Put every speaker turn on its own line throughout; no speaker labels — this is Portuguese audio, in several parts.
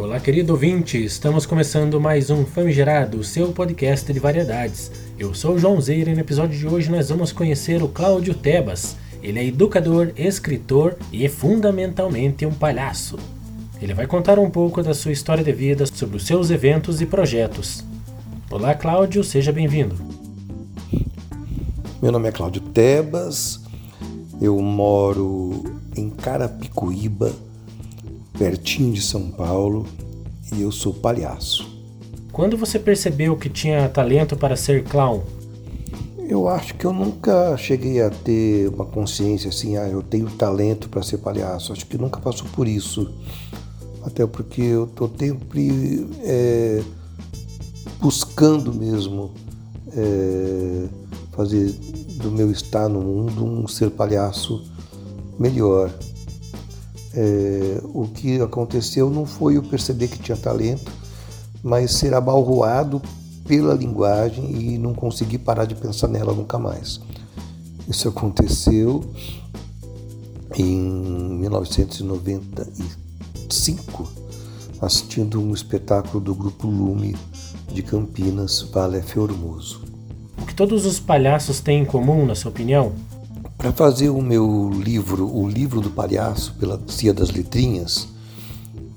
Olá, querido ouvinte, estamos começando mais um Famigerado, seu podcast de variedades. Eu sou o João Zeira e no episódio de hoje nós vamos conhecer o Cláudio Tebas. Ele é educador, escritor e fundamentalmente um palhaço. Ele vai contar um pouco da sua história de vida, sobre os seus eventos e projetos. Olá, Cláudio, seja bem-vindo.
Meu nome é Cláudio Tebas, eu moro em Carapicuíba, pertinho de São Paulo, e eu sou palhaço.
Quando você percebeu que tinha talento para ser clown?
Eu acho que eu nunca cheguei a ter uma consciência assim, ah, eu tenho talento para ser palhaço. Acho que nunca passou por isso. Até porque eu estou sempre é, buscando mesmo é, fazer do meu estar no mundo um ser palhaço melhor. É, o que aconteceu não foi eu perceber que tinha talento, mas ser abalroado pela linguagem e não conseguir parar de pensar nela nunca mais. Isso aconteceu em 1995, assistindo um espetáculo do grupo Lume de Campinas, Vale Formoso.
O que todos os palhaços têm em comum, na sua opinião?
Para fazer o meu livro, o livro do palhaço, pela Cia das Letrinhas,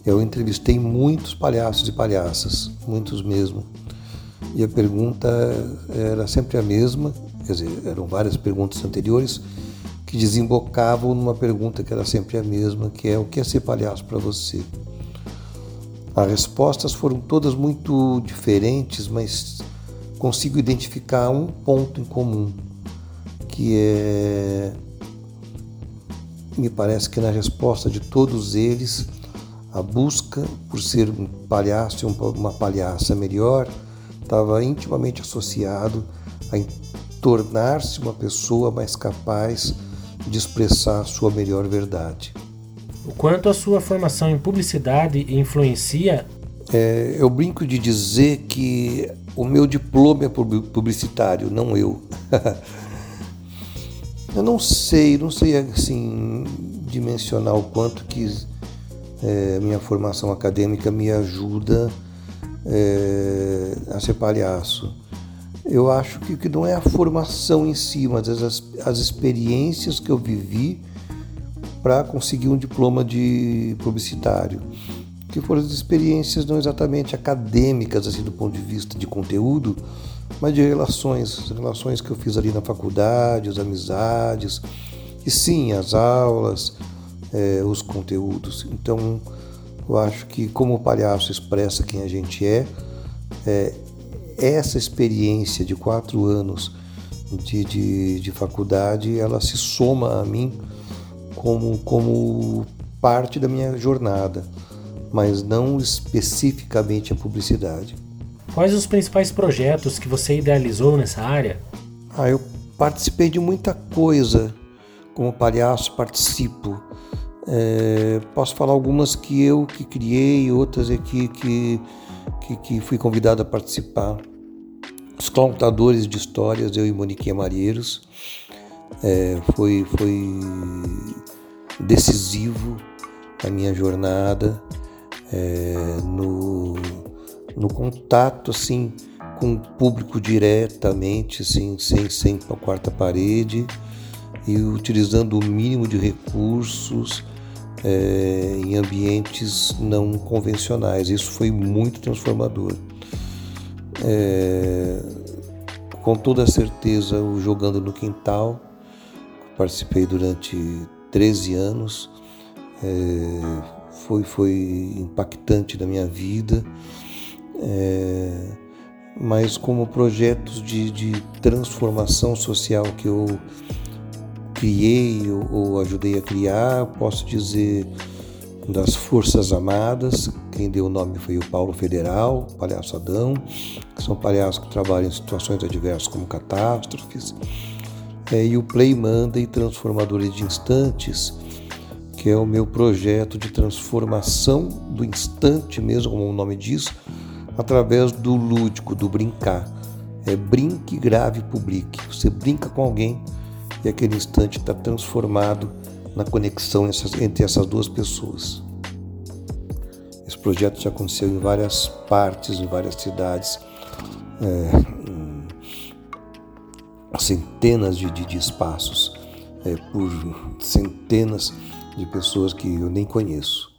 eu entrevistei muitos palhaços e palhaças, muitos mesmo. E a pergunta era sempre a mesma, quer dizer, eram várias perguntas anteriores que desembocavam numa pergunta que era sempre a mesma, que é o que é ser palhaço para você? As respostas foram todas muito diferentes, mas consigo identificar um ponto em comum que é. Me parece que na resposta de todos eles, a busca por ser um palhaço uma palhaça melhor estava intimamente associado a tornar-se uma pessoa mais capaz de expressar a sua melhor verdade.
O quanto a sua formação em publicidade influencia?
É, eu brinco de dizer que o meu diploma é publicitário, não eu. Eu não sei, não sei assim dimensionar o quanto que é, minha formação acadêmica me ajuda é, a ser palhaço. Eu acho que, que não é a formação em si, mas as, as experiências que eu vivi para conseguir um diploma de publicitário. Que foram as experiências não exatamente acadêmicas, assim, do ponto de vista de conteúdo, mas de relações, as relações que eu fiz ali na faculdade, as amizades, e sim, as aulas, é, os conteúdos. Então, eu acho que como o palhaço expressa quem a gente é, é essa experiência de quatro anos de, de, de, faculdade, ela se soma a mim como, como parte da minha jornada, mas não especificamente a publicidade.
Quais os principais projetos que você idealizou nessa área?
Ah, eu participei de muita coisa. Como palhaço, participo. É, posso falar algumas que eu que criei, outras aqui que, que, que fui convidado a participar. Os Contadores de Histórias, eu e Moniquinha Marieiros. É, foi, foi decisivo a minha jornada é, no no contato assim com o público diretamente, assim, sem, sem a quarta parede e utilizando o mínimo de recursos é, em ambientes não convencionais. Isso foi muito transformador. É, com toda certeza, o Jogando no Quintal, participei durante 13 anos, é, foi, foi impactante na minha vida é, mas como projetos de, de, transformação social que eu criei ou, ou, ajudei a criar, posso dizer das Forças Amadas, quem deu o nome foi o Paulo Federal, Palhaço Adão, que são palhaços que trabalham em situações adversas como catástrofes, é, e o Play Monday Transformadores de Instantes, que é o meu projeto de transformação do instante mesmo, como o nome diz, através do lúdico, do brincar. É brinque, grave, publique. Você brinca com alguém e aquele instante está transformado na conexão entre essas duas pessoas. Esse projeto já aconteceu em várias partes, em várias cidades, é, centenas de, de, de espaços, é, por centenas de pessoas que eu nem conheço.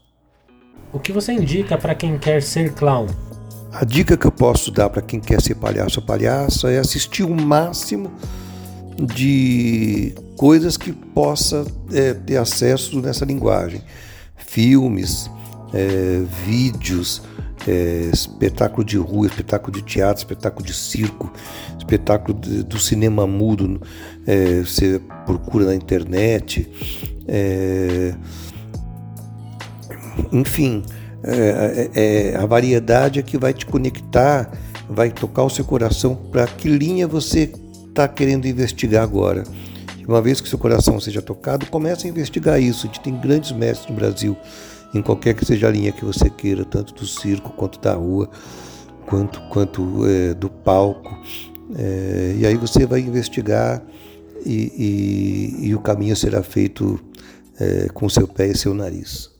O que você indica para quem quer ser clown?
A dica que eu posso dar para quem quer ser palhaço ou palhaça é assistir o máximo de coisas que possa é, ter acesso nessa linguagem. Filmes, é, vídeos, é, espetáculo de rua, espetáculo de teatro, espetáculo de circo, espetáculo de, do cinema mudo, é, você procura na internet. É, enfim, é, é, é, a variedade é que vai te conectar, vai tocar o seu coração para que linha você está querendo investigar agora. Uma vez que seu coração seja tocado, comece a investigar isso. A gente tem grandes mestres no Brasil, em qualquer que seja a linha que você queira, tanto do circo quanto da rua, quanto, quanto é, do palco. É, e aí você vai investigar e, e, e o caminho será feito é, com seu pé e seu nariz.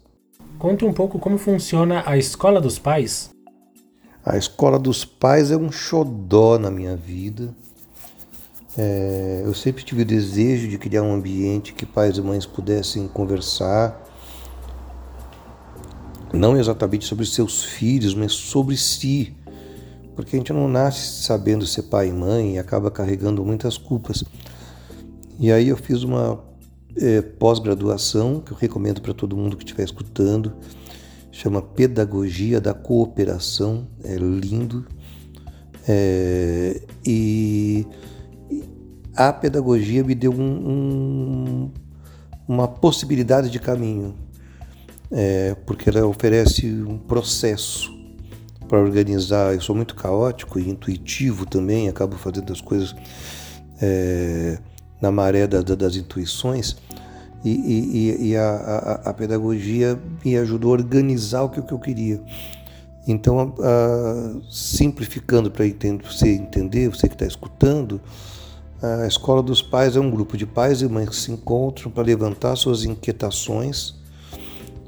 Conte um pouco como funciona a Escola dos Pais.
A Escola dos Pais é um xodó na minha vida. É, eu sempre tive o desejo de criar um ambiente que pais e mães pudessem conversar, não exatamente sobre seus filhos, mas sobre si, porque a gente não nasce sabendo ser pai e mãe e acaba carregando muitas culpas. E aí eu fiz uma é, pós-graduação, que eu recomendo para todo mundo que estiver escutando, chama Pedagogia da Cooperação, é lindo. É, e a pedagogia me deu um, um, uma possibilidade de caminho, é, porque ela oferece um processo para organizar. Eu sou muito caótico e intuitivo também, acabo fazendo as coisas. É, na maré da, das intuições e, e, e a, a, a, pedagogia me ajudou a organizar o que, o que eu queria. Então, a, simplificando para você entender, você que está escutando, a Escola dos Pais é um grupo de pais e mães que se encontram para levantar suas inquietações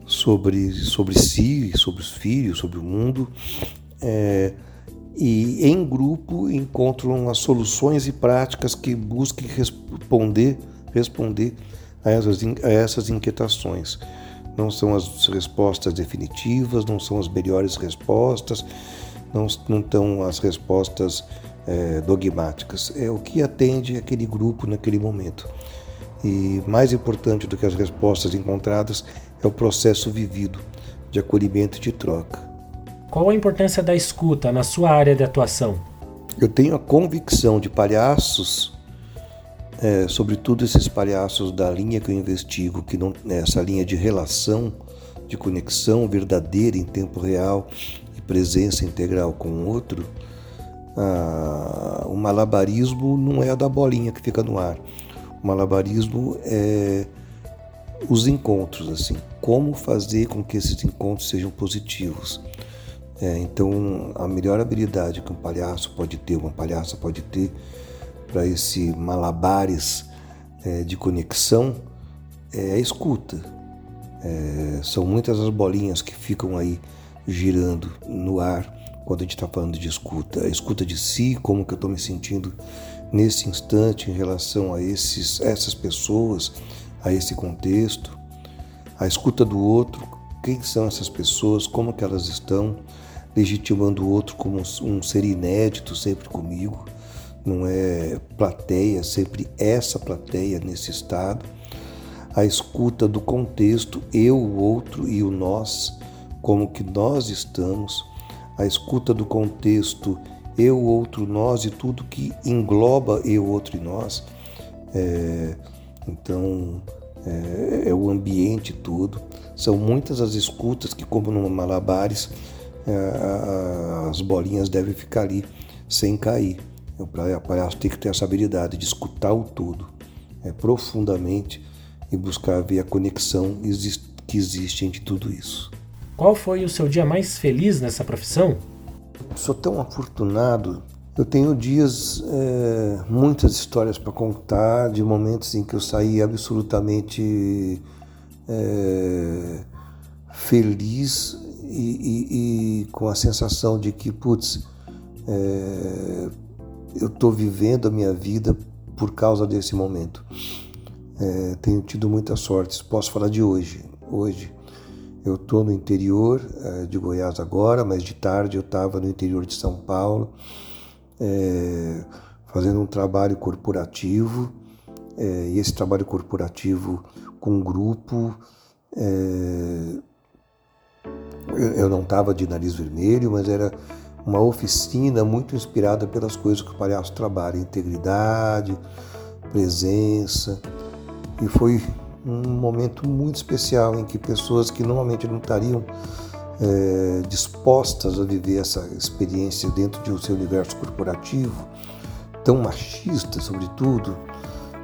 sobre, sobre si, sobre os filhos, sobre o mundo. É, e em grupo encontram as soluções e práticas que busquem responder, responder a essas, a essas inquietações. Não são as respostas definitivas, não são as melhores respostas, não, não estão as respostas é, dogmáticas. É o que atende aquele grupo naquele momento. E mais importante do que as respostas encontradas é o processo vivido de acolhimento e de troca.
Qual a importância da escuta na sua área de atuação?
Eu tenho a convicção de palhaços, é, sobretudo esses palhaços da linha que eu investigo, que não né, essa linha de relação, de conexão verdadeira em tempo real e presença integral com o outro. Ah, o malabarismo não é a da bolinha que fica no ar. O malabarismo é os encontros, assim, como fazer com que esses encontros sejam positivos. É, então, a melhor habilidade que um palhaço pode ter, uma palhaça pode ter para esse malabares é, de conexão é a escuta. É, são muitas as bolinhas que ficam aí girando no ar quando a gente está falando de escuta. A escuta de si, como que eu estou me sentindo nesse instante em relação a esses, essas pessoas, a esse contexto. A escuta do outro, quem são essas pessoas, como que elas estão, legitimando o outro como um ser inédito sempre comigo, não é plateia, sempre essa plateia nesse estado. A escuta do contexto, eu, o outro e o nós, como que nós estamos. A escuta do contexto, eu, o outro, nós e tudo que engloba eu, outro e nós. É, então, é, é, o ambiente todo. São muitas as escutas que, como no Malabares, é, as bolinhas devem ficar ali sem cair. O palhaço tem que ter essa habilidade de escutar o todo é, profundamente e buscar ver a conexão que existe entre tudo isso.
Qual foi o seu dia mais feliz nessa profissão?
Sou tão afortunado. Eu tenho dias, é, muitas histórias para contar de momentos em que eu saí absolutamente é, feliz e, e, com a sensação de que, putz, é, eu estou vivendo a minha vida por causa desse momento. É, tenho tido muita sorte. Posso falar de hoje. Hoje eu estou no interior é, de Goiás agora, mas de tarde eu estava no interior de São Paulo, é, fazendo um trabalho corporativo. É, e esse trabalho corporativo com grupo. É, eu não estava de nariz vermelho, mas era uma oficina muito inspirada pelas coisas que o palhaço trabalha: integridade, presença. E foi um momento muito especial em que pessoas que normalmente não estariam é, dispostas a viver essa experiência dentro de um seu universo corporativo, tão machista, sobretudo,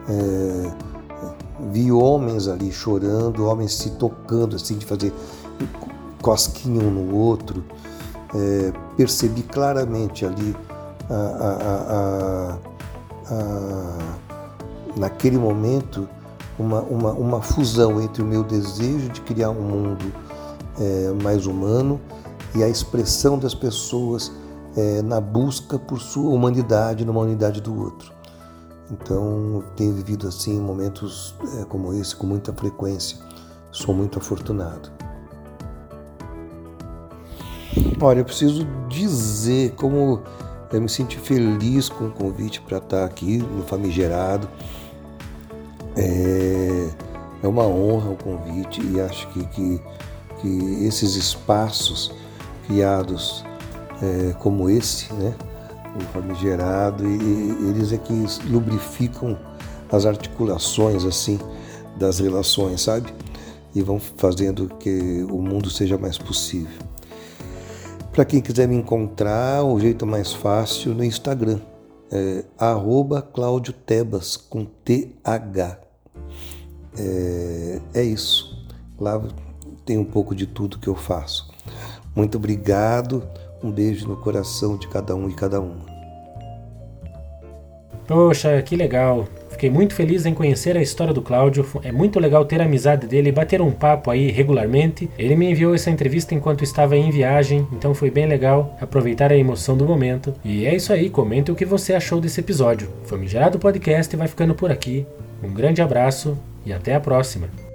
é, vi homens ali chorando, homens se tocando, assim, de fazer cosquinha um no outro. É, percebi claramente ali, a, a, a, naquele momento, uma, uma, uma, fusão entre o meu desejo de criar um mundo é, mais humano e a expressão das pessoas é, na busca por sua humanidade, numa unidade do outro. Então, tenho vivido assim momentos é, como esse com muita frequência. Sou muito afortunado. Olha, eu preciso dizer como eu me senti feliz com o convite para estar aqui no Famigerado. É, é uma honra o convite e acho que, que, que esses espaços criados é, como esse, né, o famigerado, e, e eles é que lubrificam as articulações assim das relações, sabe? E vão fazendo que o mundo seja mais possível. Para quem quiser me encontrar, o jeito mais fácil no Instagram, é Claudio Tebas, com TH. É, é isso. Lá tem um pouco de tudo que eu faço. Muito obrigado. Um beijo no coração de cada um e cada uma.
Poxa, que legal. Fiquei muito feliz em conhecer a história do Cláudio. É muito legal ter a amizade dele e bater um papo aí regularmente. Ele me enviou essa entrevista enquanto estava em viagem, então foi bem legal aproveitar a emoção do momento. E é isso aí, comente o que você achou desse episódio. Famigerado Podcast vai ficando por aqui. Um grande abraço e até a próxima.